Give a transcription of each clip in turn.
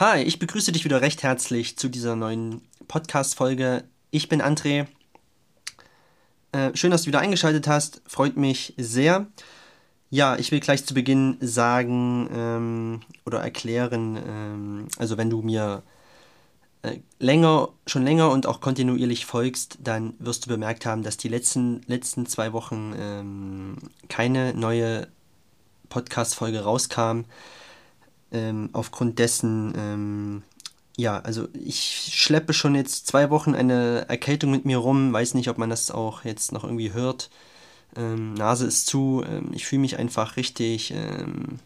Hi, ich begrüße dich wieder recht herzlich zu dieser neuen Podcast-Folge. Ich bin André. Äh, schön, dass du wieder eingeschaltet hast. Freut mich sehr. Ja, ich will gleich zu Beginn sagen ähm, oder erklären, ähm, also wenn du mir äh, länger, schon länger und auch kontinuierlich folgst, dann wirst du bemerkt haben, dass die letzten, letzten zwei Wochen ähm, keine neue Podcast-Folge rauskam ähm, aufgrund dessen, ähm, ja, also ich schleppe schon jetzt zwei Wochen eine Erkältung mit mir rum, weiß nicht, ob man das auch jetzt noch irgendwie hört. Ähm, Nase ist zu, ähm, ich fühle mich einfach richtig ähm,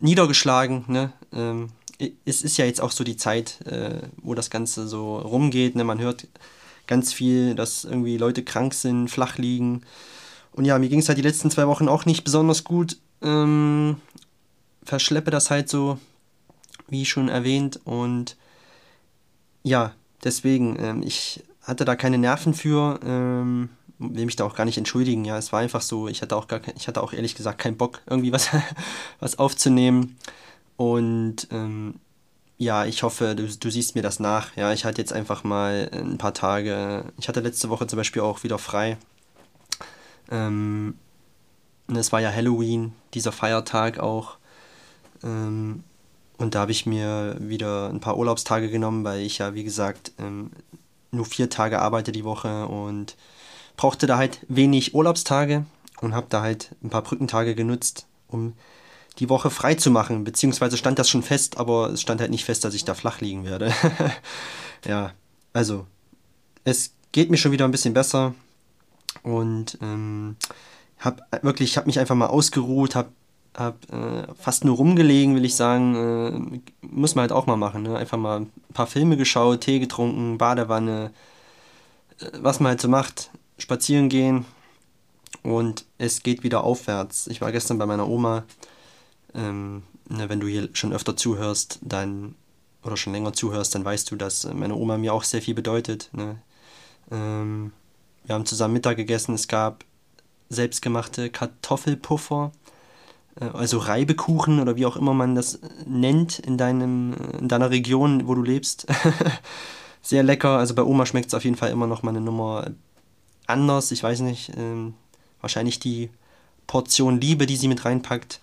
niedergeschlagen, ne? Ähm, es ist ja jetzt auch so die Zeit, äh, wo das Ganze so rumgeht, ne? Man hört ganz viel, dass irgendwie Leute krank sind, flach liegen. Und ja, mir ging es halt die letzten zwei Wochen auch nicht besonders gut. Ähm, verschleppe das halt so, wie schon erwähnt. Und ja, deswegen, ähm, ich hatte da keine Nerven für, ähm, will mich da auch gar nicht entschuldigen. Ja, es war einfach so, ich hatte auch gar ich hatte auch ehrlich gesagt keinen Bock, irgendwie was, was aufzunehmen. Und ähm, ja, ich hoffe, du, du siehst mir das nach. Ja, ich hatte jetzt einfach mal ein paar Tage. Ich hatte letzte Woche zum Beispiel auch wieder frei. Ähm, es war ja Halloween, dieser Feiertag auch. Ähm, und da habe ich mir wieder ein paar Urlaubstage genommen, weil ich ja, wie gesagt, ähm, nur vier Tage arbeite die Woche und brauchte da halt wenig Urlaubstage und habe da halt ein paar Brückentage genutzt, um die Woche frei zu machen. Beziehungsweise stand das schon fest, aber es stand halt nicht fest, dass ich da flach liegen werde. ja, also es geht mir schon wieder ein bisschen besser und ähm, habe wirklich, ich habe mich einfach mal ausgeruht, habe hab, äh, fast nur rumgelegen, will ich sagen. Äh, muss man halt auch mal machen. Ne? Einfach mal ein paar Filme geschaut, Tee getrunken, Badewanne, äh, was man halt so macht. Spazieren gehen und es geht wieder aufwärts. Ich war gestern bei meiner Oma. Ähm, ne, wenn du hier schon öfter zuhörst, dann oder schon länger zuhörst, dann weißt du, dass meine Oma mir auch sehr viel bedeutet. Ne? Ähm, wir haben zusammen Mittag gegessen. Es gab selbstgemachte Kartoffelpuffer also Reibekuchen oder wie auch immer man das nennt in, deinem, in deiner Region, wo du lebst. Sehr lecker. Also bei Oma schmeckt es auf jeden Fall immer noch mal eine Nummer anders. Ich weiß nicht, ähm, wahrscheinlich die Portion Liebe, die sie mit reinpackt.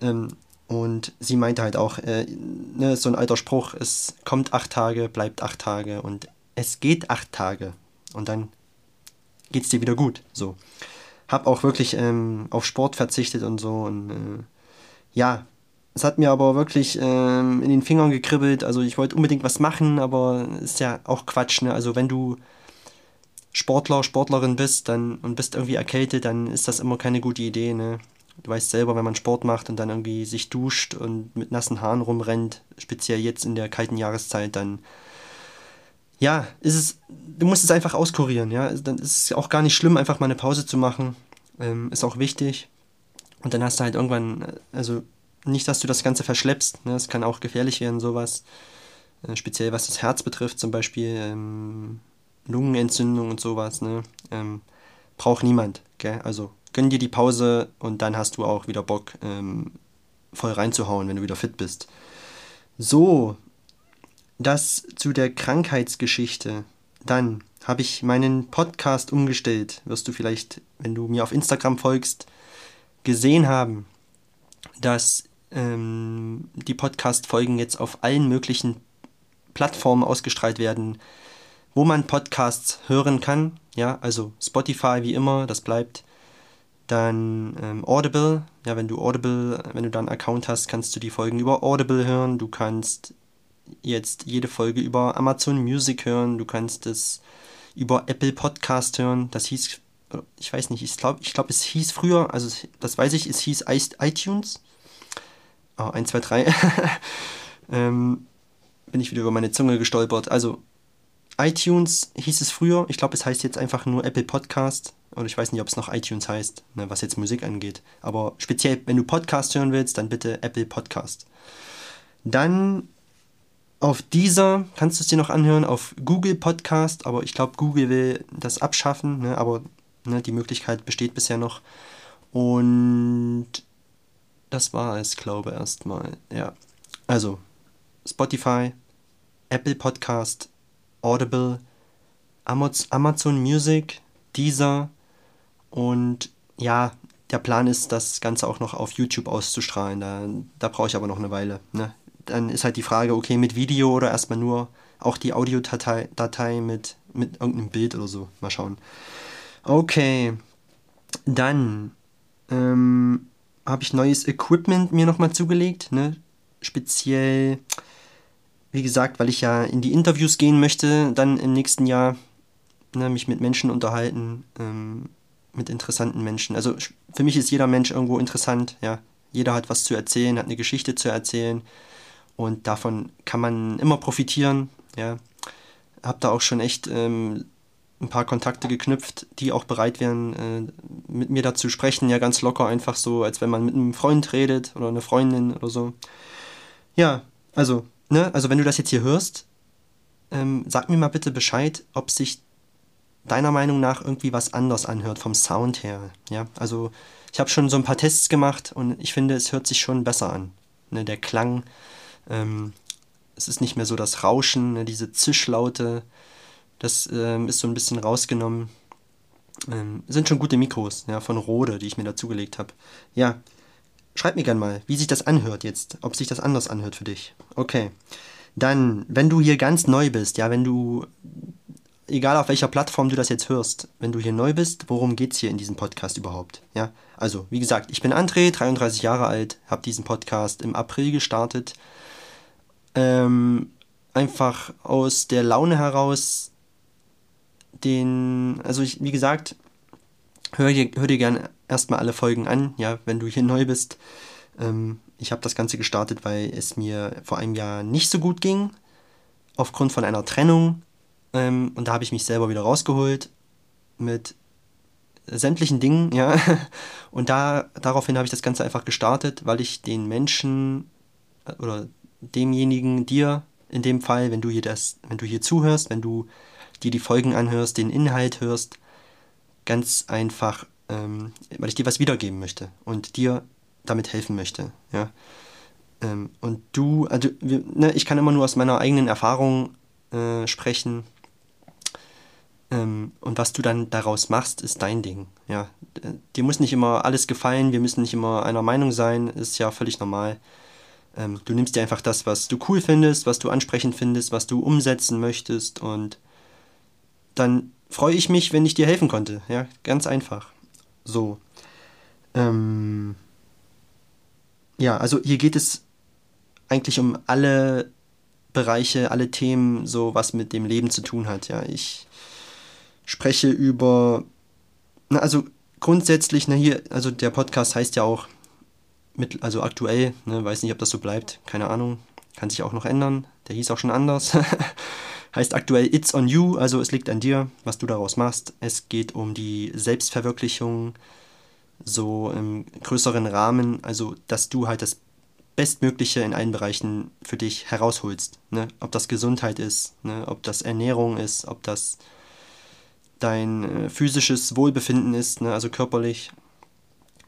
Ähm, und sie meinte halt auch, äh, ne, so ein alter Spruch, es kommt acht Tage, bleibt acht Tage und es geht acht Tage und dann geht es dir wieder gut. So habe auch wirklich ähm, auf Sport verzichtet und so. Und äh, ja, es hat mir aber wirklich ähm, in den Fingern gekribbelt. Also ich wollte unbedingt was machen, aber ist ja auch Quatsch. Ne? Also wenn du Sportler, Sportlerin bist dann, und bist irgendwie erkältet, dann ist das immer keine gute Idee. Ne? Du weißt selber, wenn man Sport macht und dann irgendwie sich duscht und mit nassen Haaren rumrennt, speziell jetzt in der kalten Jahreszeit, dann ja, ist es, du musst es einfach auskurieren, ja. Dann ist es auch gar nicht schlimm, einfach mal eine Pause zu machen. Ähm, ist auch wichtig. Und dann hast du halt irgendwann, äh, also nicht, dass du das Ganze verschleppst, ne? Es kann auch gefährlich werden, sowas. Äh, speziell was das Herz betrifft, zum Beispiel ähm, Lungenentzündung und sowas, ne? Ähm, braucht niemand, gell? Also gönn dir die Pause und dann hast du auch wieder Bock, ähm, voll reinzuhauen, wenn du wieder fit bist. So, das zu der Krankheitsgeschichte. Dann habe ich meinen Podcast umgestellt. Wirst du vielleicht, wenn du mir auf Instagram folgst, gesehen haben, dass ähm, die Podcast-Folgen jetzt auf allen möglichen Plattformen ausgestrahlt werden, wo man Podcasts hören kann. Ja, also Spotify wie immer, das bleibt. Dann ähm, Audible, ja, wenn du Audible, wenn du da einen Account hast, kannst du die Folgen über Audible hören. Du kannst jetzt jede Folge über Amazon Music hören, du kannst es über Apple Podcast hören. Das hieß, ich weiß nicht, ich glaube, ich glaub, es hieß früher, also das weiß ich, es hieß iTunes. Oh, 1, 2, 3. ähm, bin ich wieder über meine Zunge gestolpert. Also iTunes hieß es früher. Ich glaube, es heißt jetzt einfach nur Apple Podcast. Oder ich weiß nicht, ob es noch iTunes heißt, ne, was jetzt Musik angeht. Aber speziell, wenn du Podcast hören willst, dann bitte Apple Podcast. Dann auf dieser kannst du es dir noch anhören, auf Google Podcast, aber ich glaube, Google will das abschaffen, ne, aber ne, die Möglichkeit besteht bisher noch. Und das war es, glaube ich, erstmal. Ja. Also, Spotify, Apple Podcast, Audible, Amazon Music, Deezer und ja, der Plan ist, das Ganze auch noch auf YouTube auszustrahlen. Da, da brauche ich aber noch eine Weile. Ne? Dann ist halt die Frage, okay, mit Video oder erstmal nur auch die Audiodatei Datei mit, mit irgendeinem Bild oder so. Mal schauen. Okay, dann ähm, habe ich neues Equipment mir nochmal zugelegt. Ne? Speziell, wie gesagt, weil ich ja in die Interviews gehen möchte, dann im nächsten Jahr ne, mich mit Menschen unterhalten, ähm, mit interessanten Menschen. Also für mich ist jeder Mensch irgendwo interessant, ja. Jeder hat was zu erzählen, hat eine Geschichte zu erzählen und davon kann man immer profitieren, ja. Hab da auch schon echt ähm, ein paar Kontakte geknüpft, die auch bereit wären, äh, mit mir da zu sprechen, ja, ganz locker, einfach so, als wenn man mit einem Freund redet oder eine Freundin oder so. Ja, also, ne, also wenn du das jetzt hier hörst, ähm, sag mir mal bitte Bescheid, ob sich deiner Meinung nach irgendwie was anders anhört vom Sound her. Ja, also ich habe schon so ein paar Tests gemacht und ich finde, es hört sich schon besser an. Ne, der Klang, ähm, es ist nicht mehr so das Rauschen, ne, diese Zischlaute, das ähm, ist so ein bisschen rausgenommen. Ähm, sind schon gute Mikros, ja, von Rode, die ich mir dazugelegt habe. Ja, schreib mir gern mal, wie sich das anhört jetzt, ob sich das anders anhört für dich. Okay. Dann, wenn du hier ganz neu bist, ja, wenn du egal auf welcher Plattform du das jetzt hörst, wenn du hier neu bist, worum geht es hier in diesem Podcast überhaupt? Ja, also wie gesagt, ich bin André, 33 Jahre alt, habe diesen Podcast im April gestartet. Ähm, einfach aus der Laune heraus, den, also ich, wie gesagt, hör dir, hör dir gerne erstmal alle Folgen an, ja, wenn du hier neu bist. Ähm, ich habe das Ganze gestartet, weil es mir vor einem Jahr nicht so gut ging, aufgrund von einer Trennung ähm, und da habe ich mich selber wieder rausgeholt mit sämtlichen Dingen, ja. Und da, daraufhin habe ich das Ganze einfach gestartet, weil ich den Menschen äh, oder demjenigen, dir in dem Fall, wenn du hier das, wenn du hier zuhörst, wenn du dir die Folgen anhörst, den Inhalt hörst, ganz einfach, ähm, weil ich dir was wiedergeben möchte und dir damit helfen möchte, ja. Ähm, und du, also wir, ne, ich kann immer nur aus meiner eigenen Erfahrung äh, sprechen ähm, und was du dann daraus machst, ist dein Ding. Ja, dir muss nicht immer alles gefallen, wir müssen nicht immer einer Meinung sein, ist ja völlig normal. Ähm, du nimmst dir einfach das, was du cool findest, was du ansprechend findest, was du umsetzen möchtest und dann freue ich mich, wenn ich dir helfen konnte. Ja, ganz einfach. So. Ähm, ja, also hier geht es eigentlich um alle Bereiche, alle Themen, so was mit dem Leben zu tun hat. Ja, ich spreche über, na, also grundsätzlich, na hier, also der Podcast heißt ja auch, mit, also aktuell, ne, weiß nicht, ob das so bleibt, keine Ahnung, kann sich auch noch ändern, der hieß auch schon anders. heißt aktuell It's on You, also es liegt an dir, was du daraus machst. Es geht um die Selbstverwirklichung, so im größeren Rahmen, also dass du halt das Bestmögliche in allen Bereichen für dich herausholst. Ne? Ob das Gesundheit ist, ne? ob das Ernährung ist, ob das dein äh, physisches Wohlbefinden ist, ne, also körperlich,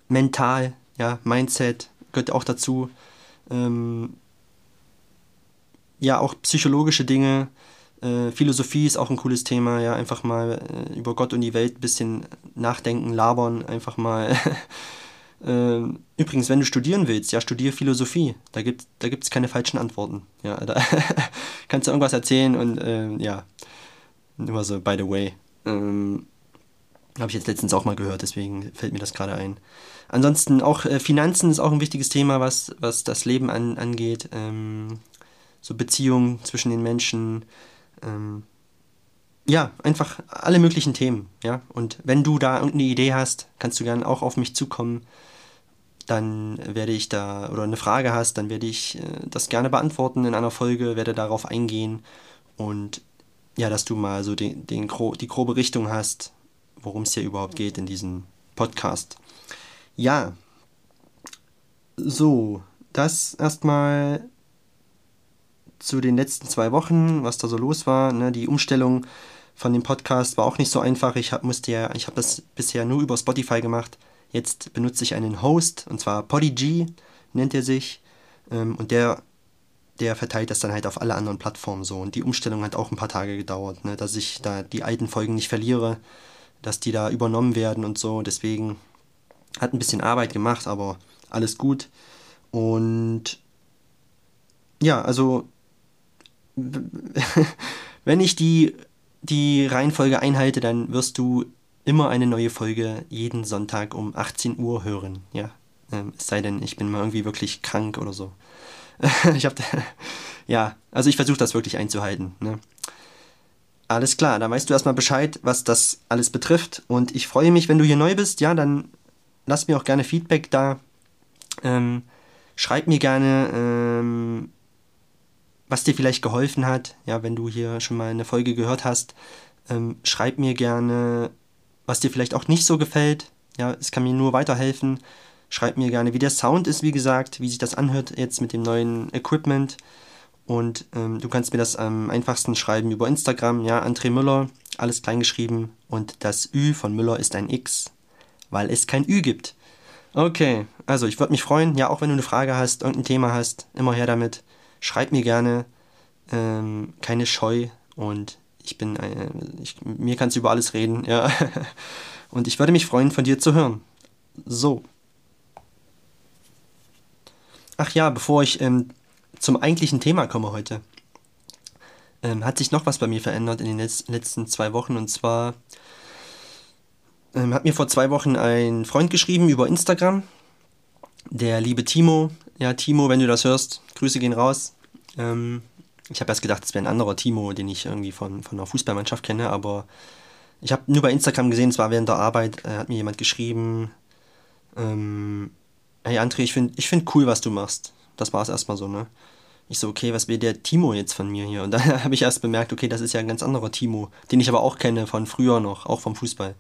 mental, ja, Mindset gehört auch dazu. Ähm, ja, auch psychologische Dinge, äh, Philosophie ist auch ein cooles Thema, ja, einfach mal äh, über Gott und die Welt ein bisschen nachdenken, labern, einfach mal. Ähm, übrigens, wenn du studieren willst, ja, studier Philosophie. Da gibt es da gibt's keine falschen Antworten. Ja, da kannst du irgendwas erzählen und äh, ja, nur so, by the way. Ähm, Habe ich jetzt letztens auch mal gehört, deswegen fällt mir das gerade ein. Ansonsten auch äh, Finanzen ist auch ein wichtiges Thema, was, was das Leben an, angeht. Ähm, so Beziehungen zwischen den Menschen. Ähm, ja, einfach alle möglichen Themen. Ja? Und wenn du da irgendeine Idee hast, kannst du gerne auch auf mich zukommen. Dann werde ich da, oder eine Frage hast, dann werde ich äh, das gerne beantworten in einer Folge, werde darauf eingehen. Und ja, dass du mal so den, den, die grobe Richtung hast, worum es hier überhaupt geht in diesem Podcast. Ja, so, das erstmal zu den letzten zwei Wochen, was da so los war. Ne? Die Umstellung von dem Podcast war auch nicht so einfach. Ich hab, musste ja, ich habe das bisher nur über Spotify gemacht. Jetzt benutze ich einen Host, und zwar Podigy nennt er sich. Ähm, und der der verteilt das dann halt auf alle anderen Plattformen so. Und die Umstellung hat auch ein paar Tage gedauert, ne? dass ich da die alten Folgen nicht verliere, dass die da übernommen werden und so. Deswegen hat ein bisschen Arbeit gemacht, aber alles gut. Und ja, also wenn ich die, die Reihenfolge einhalte, dann wirst du immer eine neue Folge jeden Sonntag um 18 Uhr hören. Ja, ähm, es sei denn, ich bin mal irgendwie wirklich krank oder so. ich habe, ja, also ich versuche das wirklich einzuhalten. Ne? Alles klar, dann weißt du erstmal Bescheid, was das alles betrifft. Und ich freue mich, wenn du hier neu bist. Ja, dann lass mir auch gerne Feedback da. Ähm, schreib mir gerne, ähm, was dir vielleicht geholfen hat. Ja, wenn du hier schon mal eine Folge gehört hast, ähm, schreib mir gerne, was dir vielleicht auch nicht so gefällt. Ja, es kann mir nur weiterhelfen. Schreib mir gerne, wie der Sound ist, wie gesagt, wie sich das anhört jetzt mit dem neuen Equipment. Und ähm, du kannst mir das am einfachsten schreiben über Instagram, ja, André Müller, alles kleingeschrieben. Und das Ü von Müller ist ein X, weil es kein Ü gibt. Okay, also ich würde mich freuen, ja, auch wenn du eine Frage hast, irgendein Thema hast, immer her damit. Schreib mir gerne, ähm, keine Scheu und ich bin, äh, ich, mir kannst du über alles reden, ja. Und ich würde mich freuen, von dir zu hören. So. Ach ja, bevor ich ähm, zum eigentlichen Thema komme heute, ähm, hat sich noch was bei mir verändert in den letz letzten zwei Wochen. Und zwar ähm, hat mir vor zwei Wochen ein Freund geschrieben über Instagram, der liebe Timo. Ja, Timo, wenn du das hörst, Grüße gehen raus. Ähm, ich habe erst gedacht, es wäre ein anderer Timo, den ich irgendwie von, von einer Fußballmannschaft kenne, aber ich habe nur bei Instagram gesehen, es war während der Arbeit, äh, hat mir jemand geschrieben, ähm, hey André, ich finde ich find cool, was du machst. Das war es erstmal so, ne? Ich so, okay, was will der Timo jetzt von mir hier? Und dann habe ich erst bemerkt, okay, das ist ja ein ganz anderer Timo, den ich aber auch kenne von früher noch, auch vom Fußball.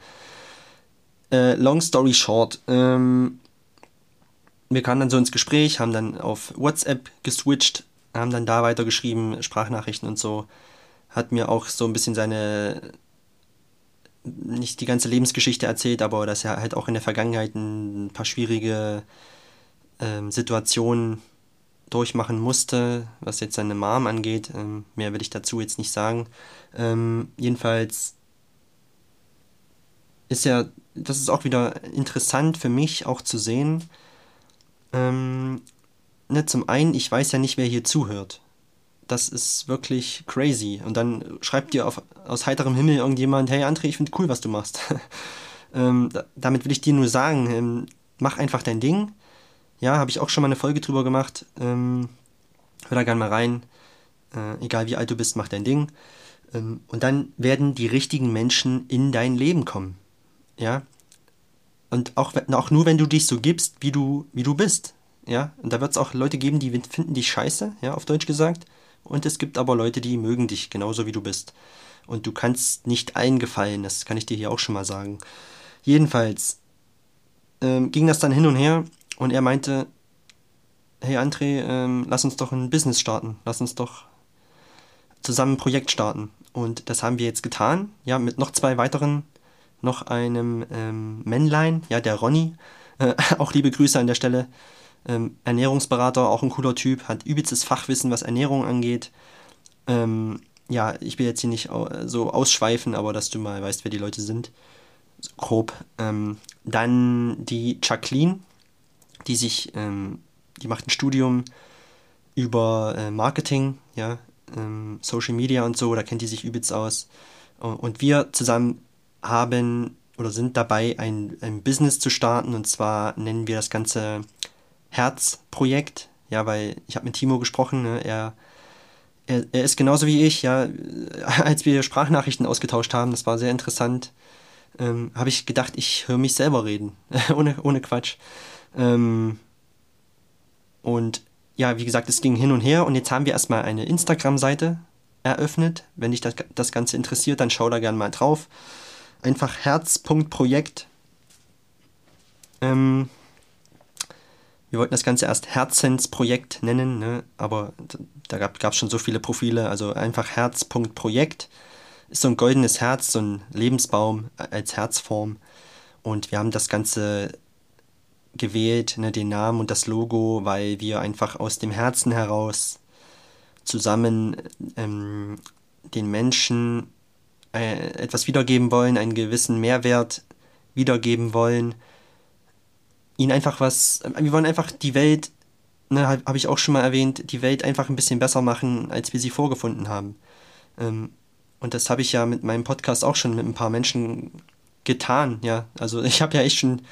Äh, long story short, ähm, wir kamen dann so ins Gespräch, haben dann auf WhatsApp geswitcht, haben dann da weitergeschrieben, Sprachnachrichten und so. Hat mir auch so ein bisschen seine, nicht die ganze Lebensgeschichte erzählt, aber dass er halt auch in der Vergangenheit ein paar schwierige ähm, Situationen durchmachen musste, was jetzt seine Mom angeht. Ähm, mehr will ich dazu jetzt nicht sagen. Ähm, jedenfalls ist ja, das ist auch wieder interessant für mich auch zu sehen. Ähm, ne, zum einen, ich weiß ja nicht, wer hier zuhört. Das ist wirklich crazy. Und dann schreibt dir auf, aus heiterem Himmel irgendjemand, hey André, ich finde cool, was du machst. ähm, da, damit will ich dir nur sagen, ähm, mach einfach dein Ding. Ja, habe ich auch schon mal eine Folge drüber gemacht. Ähm, hör da gerne mal rein. Äh, egal wie alt du bist, mach dein Ding. Ähm, und dann werden die richtigen Menschen in dein Leben kommen. Ja. Und auch, auch nur, wenn du dich so gibst, wie du, wie du bist. Ja, und da wird es auch Leute geben, die finden dich scheiße, ja, auf Deutsch gesagt. Und es gibt aber Leute, die mögen dich, genauso wie du bist. Und du kannst nicht allen gefallen, das kann ich dir hier auch schon mal sagen. Jedenfalls ähm, ging das dann hin und her und er meinte, hey André, ähm, lass uns doch ein Business starten, lass uns doch zusammen ein Projekt starten. Und das haben wir jetzt getan, ja, mit noch zwei weiteren, noch einem ähm, Männlein, ja, der Ronny, äh, auch liebe Grüße an der Stelle, ähm, Ernährungsberater, auch ein cooler Typ, hat übelstes Fachwissen, was Ernährung angeht. Ähm, ja, ich will jetzt hier nicht so ausschweifen, aber dass du mal weißt, wer die Leute sind. So grob. Ähm, dann die Jacqueline, die sich, ähm, die macht ein Studium über äh, Marketing, ja, ähm, Social Media und so, da kennt die sich übelst aus. Und wir zusammen haben oder sind dabei, ein, ein Business zu starten und zwar nennen wir das Ganze Herzprojekt, ja, weil ich habe mit Timo gesprochen, ne, er, er, er ist genauso wie ich, ja, als wir Sprachnachrichten ausgetauscht haben, das war sehr interessant, ähm, habe ich gedacht, ich höre mich selber reden, ohne, ohne Quatsch. Ähm, und ja, wie gesagt, es ging hin und her und jetzt haben wir erstmal eine Instagram-Seite eröffnet. Wenn dich das, das Ganze interessiert, dann schau da gerne mal drauf. Einfach herz.projekt. Ähm, wir wollten das Ganze erst Herzensprojekt nennen, ne? aber da gab es schon so viele Profile, also einfach Herz.projekt. Ist so ein goldenes Herz, so ein Lebensbaum als Herzform. Und wir haben das Ganze gewählt, ne, den Namen und das Logo, weil wir einfach aus dem Herzen heraus zusammen ähm, den Menschen äh, etwas wiedergeben wollen, einen gewissen Mehrwert wiedergeben wollen, ihnen einfach was, wir wollen einfach die Welt, ne, habe hab ich auch schon mal erwähnt, die Welt einfach ein bisschen besser machen, als wir sie vorgefunden haben. Ähm, und das habe ich ja mit meinem Podcast auch schon mit ein paar Menschen getan, ja. Also ich habe ja echt schon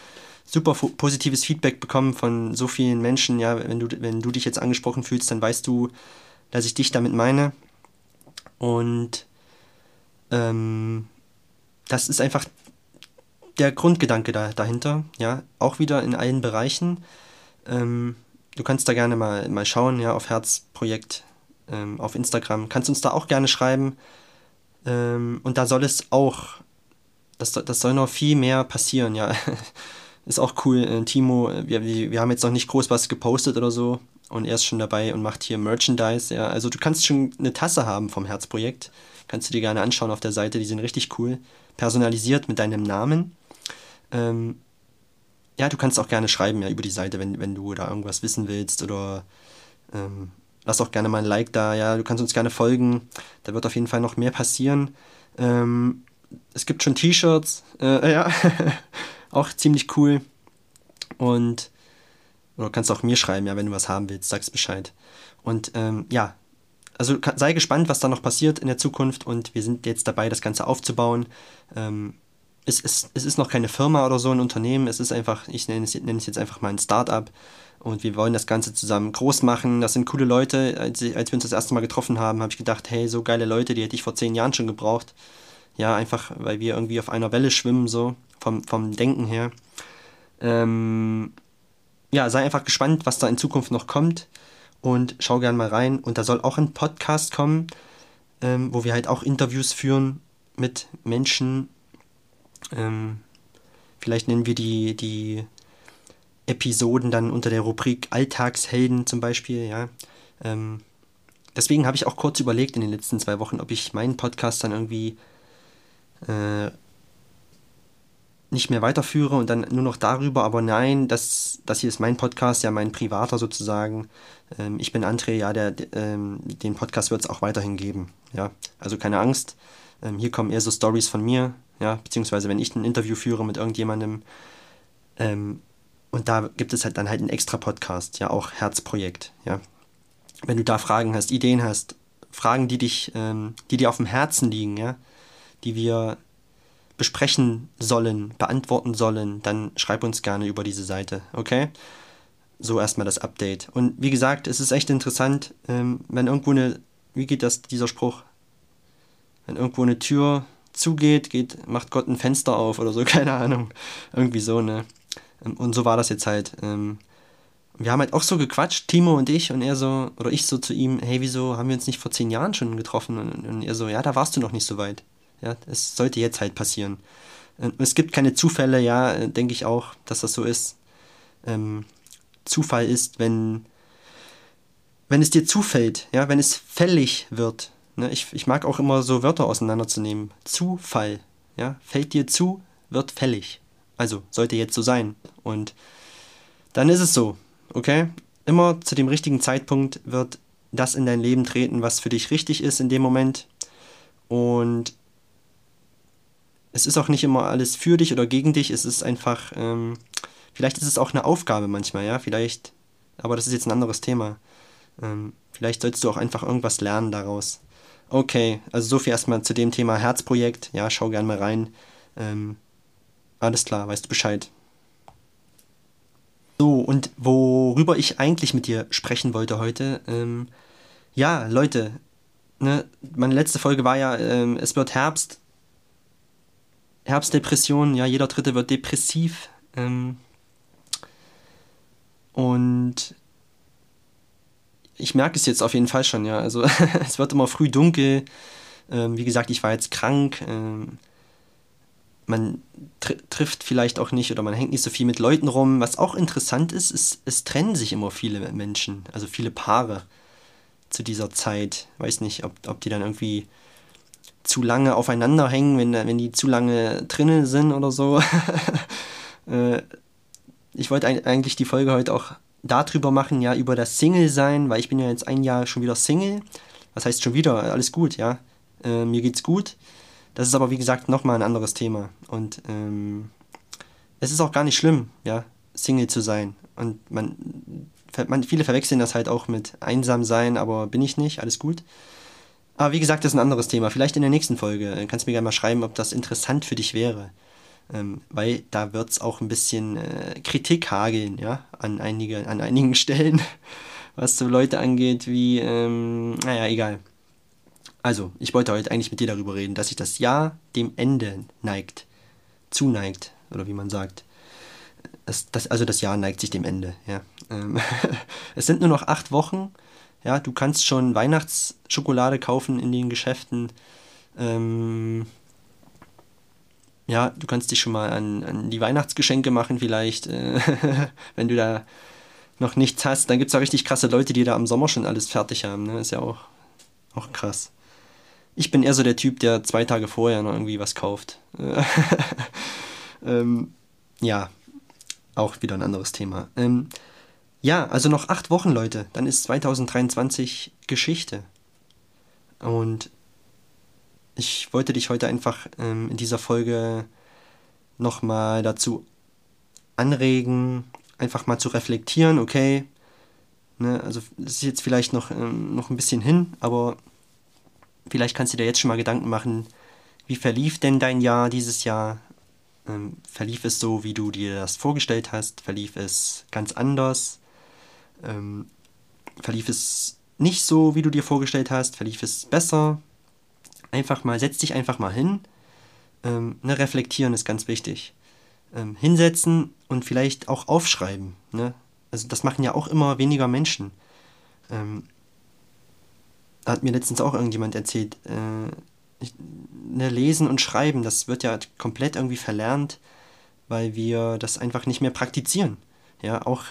super positives Feedback bekommen von so vielen Menschen, ja, wenn du, wenn du dich jetzt angesprochen fühlst, dann weißt du, dass ich dich damit meine. Und ähm, das ist einfach der Grundgedanke da, dahinter, ja, auch wieder in allen Bereichen. Ähm, du kannst da gerne mal, mal schauen, ja, auf Herzprojekt ähm, auf Instagram. Kannst uns da auch gerne schreiben. Ähm, und da soll es auch, das, das soll noch viel mehr passieren, ja. ist auch cool. Äh, Timo, wir, wir haben jetzt noch nicht groß was gepostet oder so und er ist schon dabei und macht hier Merchandise. Ja. Also du kannst schon eine Tasse haben vom Herzprojekt. Kannst du dir gerne anschauen auf der Seite, die sind richtig cool. Personalisiert mit deinem Namen. Ähm, ja, du kannst auch gerne schreiben ja, über die Seite, wenn, wenn du da irgendwas wissen willst oder ähm, lass auch gerne mal ein Like da. Ja, du kannst uns gerne folgen. Da wird auf jeden Fall noch mehr passieren. Ähm, es gibt schon T-Shirts. Äh, ja. Auch ziemlich cool. Und oder kannst auch mir schreiben, ja, wenn du was haben willst, sagst Bescheid. Und ähm, ja, also sei gespannt, was da noch passiert in der Zukunft und wir sind jetzt dabei, das Ganze aufzubauen. Ähm, es, es, es ist noch keine Firma oder so ein Unternehmen, es ist einfach, ich nenne es, nenne es jetzt einfach mal ein Start-up und wir wollen das Ganze zusammen groß machen. Das sind coole Leute. Als, als wir uns das erste Mal getroffen haben, habe ich gedacht, hey, so geile Leute, die hätte ich vor zehn Jahren schon gebraucht. Ja, einfach, weil wir irgendwie auf einer Welle schwimmen, so vom, vom Denken her. Ähm, ja, sei einfach gespannt, was da in Zukunft noch kommt und schau gern mal rein. Und da soll auch ein Podcast kommen, ähm, wo wir halt auch Interviews führen mit Menschen. Ähm, vielleicht nennen wir die, die Episoden dann unter der Rubrik Alltagshelden zum Beispiel, ja. Ähm, deswegen habe ich auch kurz überlegt in den letzten zwei Wochen, ob ich meinen Podcast dann irgendwie äh, nicht mehr weiterführe und dann nur noch darüber, aber nein, das, das hier ist mein Podcast, ja mein privater sozusagen. Ähm, ich bin André, ja, der, ähm, den Podcast wird es auch weiterhin geben, ja. Also keine Angst, ähm, hier kommen eher so Stories von mir, ja, beziehungsweise wenn ich ein Interview führe mit irgendjemandem, ähm, und da gibt es halt dann halt einen extra Podcast, ja, auch Herzprojekt, ja. Wenn du da Fragen hast, Ideen hast, Fragen, die dich, ähm, die dir auf dem Herzen liegen, ja, die wir besprechen sollen, beantworten sollen, dann schreib uns gerne über diese Seite, okay? So erstmal das Update. Und wie gesagt, es ist echt interessant, ähm, wenn irgendwo eine, wie geht das, dieser Spruch? Wenn irgendwo eine Tür zugeht, geht, macht Gott ein Fenster auf oder so, keine Ahnung. Irgendwie so, ne? Ähm, und so war das jetzt halt. Ähm, wir haben halt auch so gequatscht, Timo und ich, und er so, oder ich so zu ihm, hey, wieso haben wir uns nicht vor zehn Jahren schon getroffen? Und, und er so, ja, da warst du noch nicht so weit. Ja, es sollte jetzt halt passieren. Ähm, es gibt keine Zufälle, ja, äh, denke ich auch, dass das so ist. Ähm, Zufall ist, wenn, wenn es dir zufällt, ja, wenn es fällig wird. Ne? Ich, ich mag auch immer so Wörter auseinanderzunehmen. Zufall, ja, fällt dir zu, wird fällig. Also sollte jetzt so sein. Und dann ist es so, okay? Immer zu dem richtigen Zeitpunkt wird das in dein Leben treten, was für dich richtig ist in dem Moment. Und es ist auch nicht immer alles für dich oder gegen dich, es ist einfach, ähm, vielleicht ist es auch eine Aufgabe manchmal, ja, vielleicht, aber das ist jetzt ein anderes Thema. Ähm, vielleicht sollst du auch einfach irgendwas lernen daraus. Okay, also so viel erstmal zu dem Thema Herzprojekt, ja, schau gern mal rein. Ähm, alles klar, weißt du Bescheid. So, und worüber ich eigentlich mit dir sprechen wollte heute, ähm, ja, Leute, ne, meine letzte Folge war ja, ähm, es wird Herbst, Herbstdepression, ja, jeder Dritte wird depressiv. Ähm, und ich merke es jetzt auf jeden Fall schon, ja. Also es wird immer früh dunkel. Ähm, wie gesagt, ich war jetzt krank. Ähm, man tr trifft vielleicht auch nicht oder man hängt nicht so viel mit Leuten rum. Was auch interessant ist, ist, es trennen sich immer viele Menschen, also viele Paare zu dieser Zeit. Weiß nicht, ob, ob die dann irgendwie zu lange aufeinander hängen, wenn, wenn die zu lange drinnen sind oder so. Äh, ich wollte eigentlich die Folge heute auch darüber machen, ja, über das Single-Sein, weil ich bin ja jetzt ein Jahr schon wieder Single. was heißt schon wieder? Alles gut, ja. Äh, mir geht's gut. Das ist aber, wie gesagt, nochmal ein anderes Thema. Und ähm, es ist auch gar nicht schlimm, ja, Single zu sein. Und man, man, viele verwechseln das halt auch mit einsam sein, aber bin ich nicht, alles gut. Aber wie gesagt, das ist ein anderes Thema. Vielleicht in der nächsten Folge. Du kannst mir gerne mal schreiben, ob das interessant für dich wäre. Ähm, weil da wird es auch ein bisschen äh, Kritik hageln, ja, an, einige, an einigen Stellen, was so Leute angeht, wie, ähm, naja, egal. Also, ich wollte heute eigentlich mit dir darüber reden, dass sich das Jahr dem Ende neigt. Zuneigt, oder wie man sagt. Das, das, also das Jahr neigt sich dem Ende, ja. Ähm, es sind nur noch acht Wochen. Ja, du kannst schon Weihnachtsschokolade kaufen in den Geschäften. Ähm, ja, du kannst dich schon mal an, an die Weihnachtsgeschenke machen vielleicht, äh, wenn du da noch nichts hast. Dann gibt es da richtig krasse Leute, die da im Sommer schon alles fertig haben. Ne? Ist ja auch, auch krass. Ich bin eher so der Typ, der zwei Tage vorher noch irgendwie was kauft. ähm, ja, auch wieder ein anderes Thema. Ähm, ja, also noch acht Wochen, Leute. Dann ist 2023 Geschichte. Und ich wollte dich heute einfach ähm, in dieser Folge nochmal dazu anregen, einfach mal zu reflektieren, okay, ne, also es ist jetzt vielleicht noch, ähm, noch ein bisschen hin, aber vielleicht kannst du dir jetzt schon mal Gedanken machen, wie verlief denn dein Jahr dieses Jahr? Ähm, verlief es so, wie du dir das vorgestellt hast? Verlief es ganz anders? Ähm, verlief es nicht so, wie du dir vorgestellt hast? Verlief es besser? Einfach mal, setz dich einfach mal hin. Ähm, ne, reflektieren ist ganz wichtig. Ähm, hinsetzen und vielleicht auch aufschreiben. Ne? Also das machen ja auch immer weniger Menschen. Ähm, hat mir letztens auch irgendjemand erzählt, äh, ich, ne, lesen und schreiben, das wird ja komplett irgendwie verlernt, weil wir das einfach nicht mehr praktizieren. Ja, auch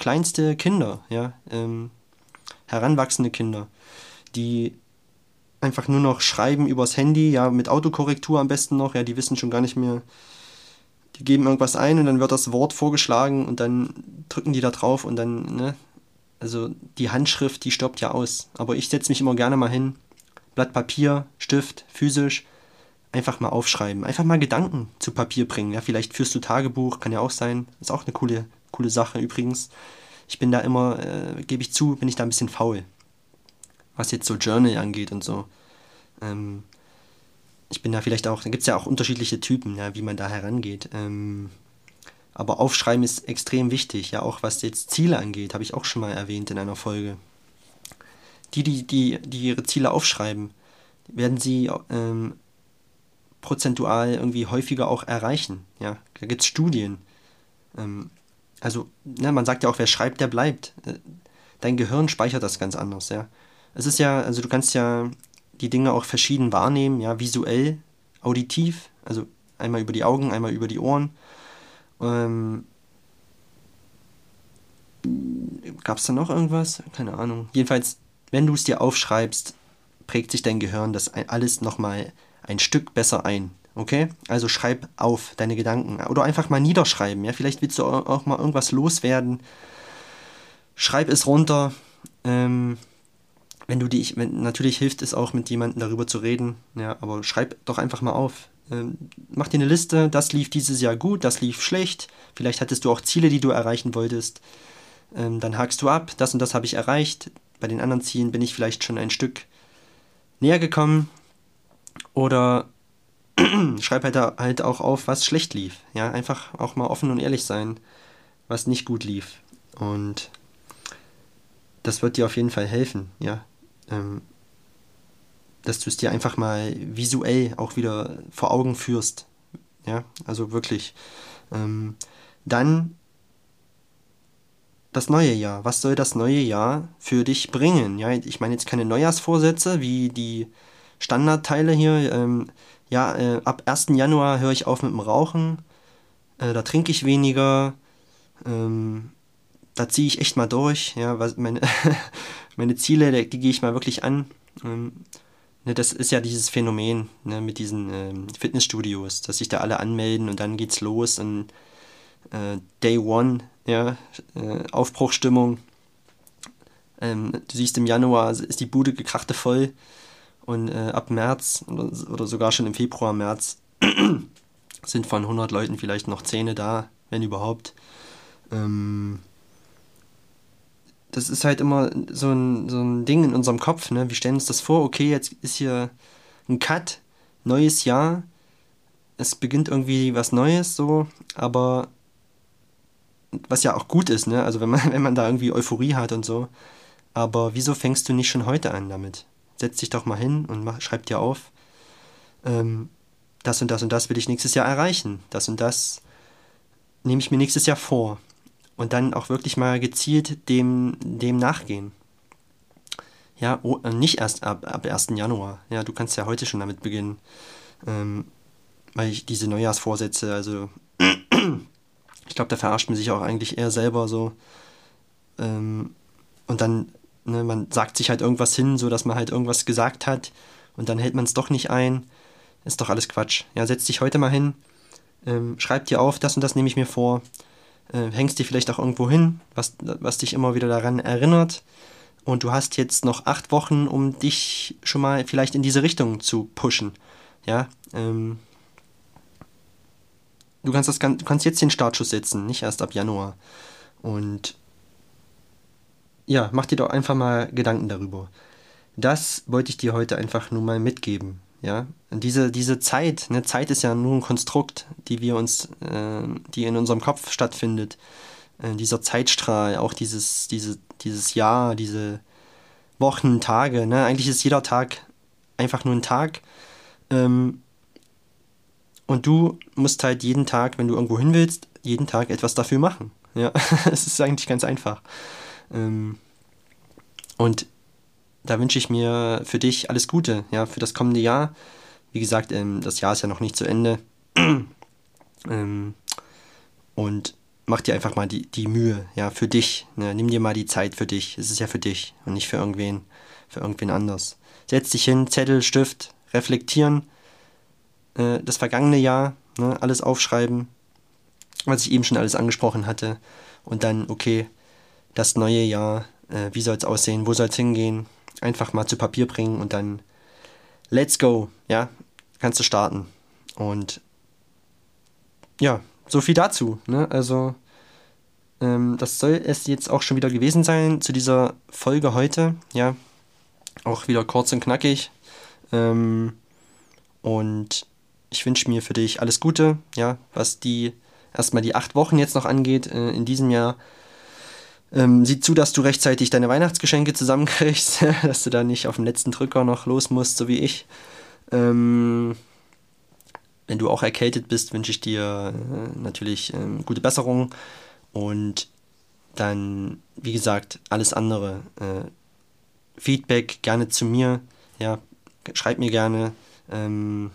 kleinste Kinder, ja, ähm, heranwachsende Kinder, die einfach nur noch schreiben übers Handy, ja, mit Autokorrektur am besten noch, ja, die wissen schon gar nicht mehr. Die geben irgendwas ein und dann wird das Wort vorgeschlagen und dann drücken die da drauf und dann, ne, also die Handschrift, die stoppt ja aus. Aber ich setze mich immer gerne mal hin, Blatt Papier, Stift, physisch, einfach mal aufschreiben, einfach mal Gedanken zu Papier bringen. Ja, vielleicht führst du Tagebuch, kann ja auch sein. Ist auch eine coole, coole Sache übrigens. Ich bin da immer, äh, gebe ich zu, bin ich da ein bisschen faul was jetzt so Journal angeht und so. Ähm, ich bin da vielleicht auch, da gibt es ja auch unterschiedliche Typen, ja, wie man da herangeht. Ähm, aber Aufschreiben ist extrem wichtig, ja, auch was jetzt Ziele angeht, habe ich auch schon mal erwähnt in einer Folge. Die, die, die, die ihre Ziele aufschreiben, werden sie ähm, prozentual irgendwie häufiger auch erreichen. Ja, da gibt es Studien. Ähm, also, ne, man sagt ja auch, wer schreibt, der bleibt. Äh, dein Gehirn speichert das ganz anders, ja es ist ja, also du kannst ja die Dinge auch verschieden wahrnehmen, ja, visuell, auditiv, also einmal über die Augen, einmal über die Ohren. Ähm, Gab es da noch irgendwas? Keine Ahnung. Jedenfalls, wenn du es dir aufschreibst, prägt sich dein Gehirn das alles nochmal ein Stück besser ein. Okay? Also schreib auf deine Gedanken. Oder einfach mal niederschreiben. Ja? Vielleicht willst du auch mal irgendwas loswerden. Schreib es runter. Ähm, wenn du dich, wenn, natürlich hilft es auch mit jemandem darüber zu reden, ja, aber schreib doch einfach mal auf. Ähm, mach dir eine Liste, das lief dieses Jahr gut, das lief schlecht, vielleicht hattest du auch Ziele, die du erreichen wolltest. Ähm, dann hakst du ab, das und das habe ich erreicht. Bei den anderen Zielen bin ich vielleicht schon ein Stück näher gekommen. Oder schreib halt, halt auch auf, was schlecht lief. Ja, einfach auch mal offen und ehrlich sein, was nicht gut lief. Und das wird dir auf jeden Fall helfen, ja ähm, dass du es dir einfach mal visuell auch wieder vor Augen führst. Ja, also wirklich. Ähm, dann das neue Jahr. Was soll das neue Jahr für dich bringen? Ja, ich meine jetzt keine Neujahrsvorsätze wie die Standardteile hier. Ähm, ja, äh, ab 1. Januar höre ich auf mit dem Rauchen. Äh, da trinke ich weniger. Ähm, da ziehe ich echt mal durch. Ja, was meine, meine Ziele, die, die gehe ich mal wirklich an. Ähm, ne, das ist ja dieses Phänomen ne, mit diesen ähm, Fitnessstudios, dass sich da alle anmelden und dann geht's los und äh, Day One, ja, äh, Aufbruchstimmung. Ähm, du siehst im Januar ist die Bude gekrachte voll und äh, ab März oder, oder, sogar schon im Februar, März sind von 100 Leuten vielleicht noch 10 da, wenn überhaupt. Ähm, das ist halt immer so ein, so ein Ding in unserem Kopf. Ne? Wir stellen uns das vor, okay, jetzt ist hier ein Cut, neues Jahr, es beginnt irgendwie was Neues so, aber was ja auch gut ist, ne? Also wenn man, wenn man da irgendwie Euphorie hat und so. Aber wieso fängst du nicht schon heute an damit? Setz dich doch mal hin und mach, schreib dir auf, ähm, das und das und das will ich nächstes Jahr erreichen. Das und das nehme ich mir nächstes Jahr vor. Und dann auch wirklich mal gezielt dem, dem nachgehen. Ja, oh, nicht erst ab, ab 1. Januar. Ja, du kannst ja heute schon damit beginnen. Ähm, weil ich diese Neujahrsvorsätze, also ich glaube, da verarscht man sich auch eigentlich eher selber so. Ähm, und dann, ne, man sagt sich halt irgendwas hin, so dass man halt irgendwas gesagt hat und dann hält man es doch nicht ein. Ist doch alles Quatsch. Ja, setz dich heute mal hin, ähm, schreib dir auf, das und das nehme ich mir vor, äh, hängst dir vielleicht auch irgendwo hin, was, was dich immer wieder daran erinnert. Und du hast jetzt noch acht Wochen, um dich schon mal vielleicht in diese Richtung zu pushen. Ja, ähm, du kannst, das, du kannst jetzt den Startschuss setzen, nicht erst ab Januar. Und ja, mach dir doch einfach mal Gedanken darüber. Das wollte ich dir heute einfach nur mal mitgeben. Ja, und diese, diese Zeit, ne, Zeit ist ja nur ein Konstrukt, die wir uns, äh, die in unserem Kopf stattfindet. Äh, dieser Zeitstrahl, auch dieses, diese, dieses Jahr, diese Wochen, Tage, ne, eigentlich ist jeder Tag einfach nur ein Tag. Ähm, und du musst halt jeden Tag, wenn du irgendwo hin willst, jeden Tag etwas dafür machen. Ja, es ist eigentlich ganz einfach. Ähm, und da wünsche ich mir für dich alles Gute, ja, für das kommende Jahr. Wie gesagt, ähm, das Jahr ist ja noch nicht zu Ende. ähm, und mach dir einfach mal die, die Mühe, ja, für dich. Ne? Nimm dir mal die Zeit für dich. Es ist ja für dich und nicht für irgendwen, für irgendwen anders. Setz dich hin, Zettel, Stift, reflektieren äh, das vergangene Jahr, ne, alles aufschreiben, was ich eben schon alles angesprochen hatte. Und dann, okay, das neue Jahr, äh, wie soll es aussehen, wo soll es hingehen? Einfach mal zu Papier bringen und dann let's go, ja, kannst du starten. Und ja, so viel dazu. Ne? Also, ähm, das soll es jetzt auch schon wieder gewesen sein zu dieser Folge heute. Ja, auch wieder kurz und knackig. Ähm, und ich wünsche mir für dich alles Gute, ja, was die erstmal die acht Wochen jetzt noch angeht äh, in diesem Jahr. Ähm, sieh zu, dass du rechtzeitig deine Weihnachtsgeschenke zusammenkriegst, dass du da nicht auf dem letzten Drücker noch los musst, so wie ich. Ähm, wenn du auch erkältet bist, wünsche ich dir äh, natürlich ähm, gute Besserung und dann, wie gesagt, alles andere. Äh, Feedback gerne zu mir, ja, schreib mir gerne. Ähm,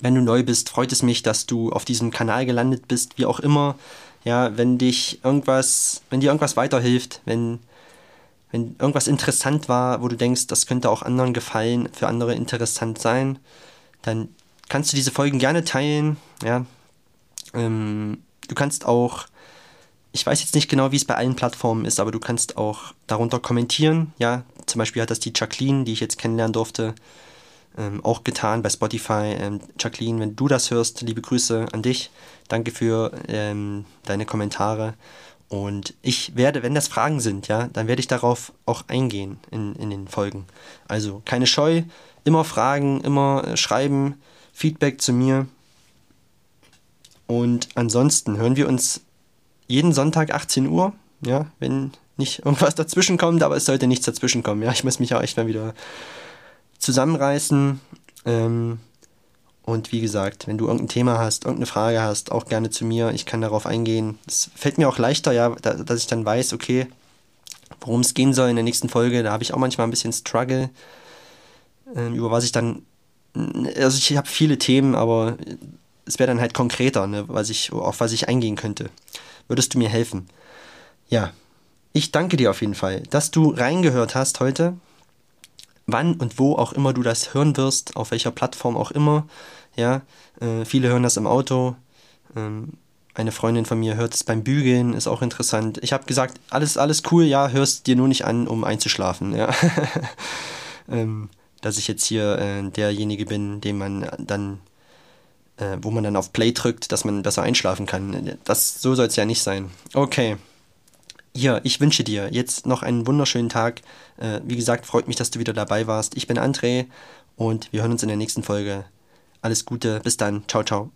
wenn du neu bist, freut es mich, dass du auf diesem Kanal gelandet bist, wie auch immer. Ja, wenn dich irgendwas, wenn dir irgendwas weiterhilft, wenn, wenn irgendwas interessant war, wo du denkst, das könnte auch anderen gefallen, für andere interessant sein, dann kannst du diese Folgen gerne teilen. Ja, ähm, du kannst auch, ich weiß jetzt nicht genau, wie es bei allen Plattformen ist, aber du kannst auch darunter kommentieren. Ja, zum Beispiel hat das die Jacqueline, die ich jetzt kennenlernen durfte, ähm, auch getan bei Spotify. Ähm, Jacqueline, wenn du das hörst, liebe Grüße an dich. Danke für ähm, deine Kommentare. Und ich werde, wenn das Fragen sind, ja, dann werde ich darauf auch eingehen in, in den Folgen. Also keine Scheu, immer fragen, immer äh, schreiben, Feedback zu mir. Und ansonsten hören wir uns jeden Sonntag 18 Uhr, ja, wenn nicht irgendwas dazwischen kommt, aber es sollte nichts dazwischen kommen, ja. Ich muss mich auch echt mal wieder zusammenreißen. Ähm, und wie gesagt, wenn du irgendein Thema hast, irgendeine Frage hast, auch gerne zu mir. Ich kann darauf eingehen. Es fällt mir auch leichter, ja, da, dass ich dann weiß, okay, worum es gehen soll in der nächsten Folge. Da habe ich auch manchmal ein bisschen Struggle, ähm, über was ich dann. Also ich habe viele Themen, aber es wäre dann halt konkreter, ne, was ich, auf was ich eingehen könnte. Würdest du mir helfen? Ja, ich danke dir auf jeden Fall, dass du reingehört hast heute wann und wo auch immer du das hören wirst, auf welcher Plattform auch immer. Ja, äh, viele hören das im Auto. Ähm, eine Freundin von mir hört es beim Bügeln, ist auch interessant. Ich habe gesagt, alles, alles cool, ja, hörst dir nur nicht an, um einzuschlafen, ja. ähm, dass ich jetzt hier äh, derjenige bin, dem man dann, äh, wo man dann auf Play drückt, dass man besser einschlafen kann. Das, so soll es ja nicht sein. Okay. Ja, ich wünsche dir jetzt noch einen wunderschönen Tag. Äh, wie gesagt, freut mich, dass du wieder dabei warst. Ich bin André und wir hören uns in der nächsten Folge. Alles Gute, bis dann. Ciao, ciao.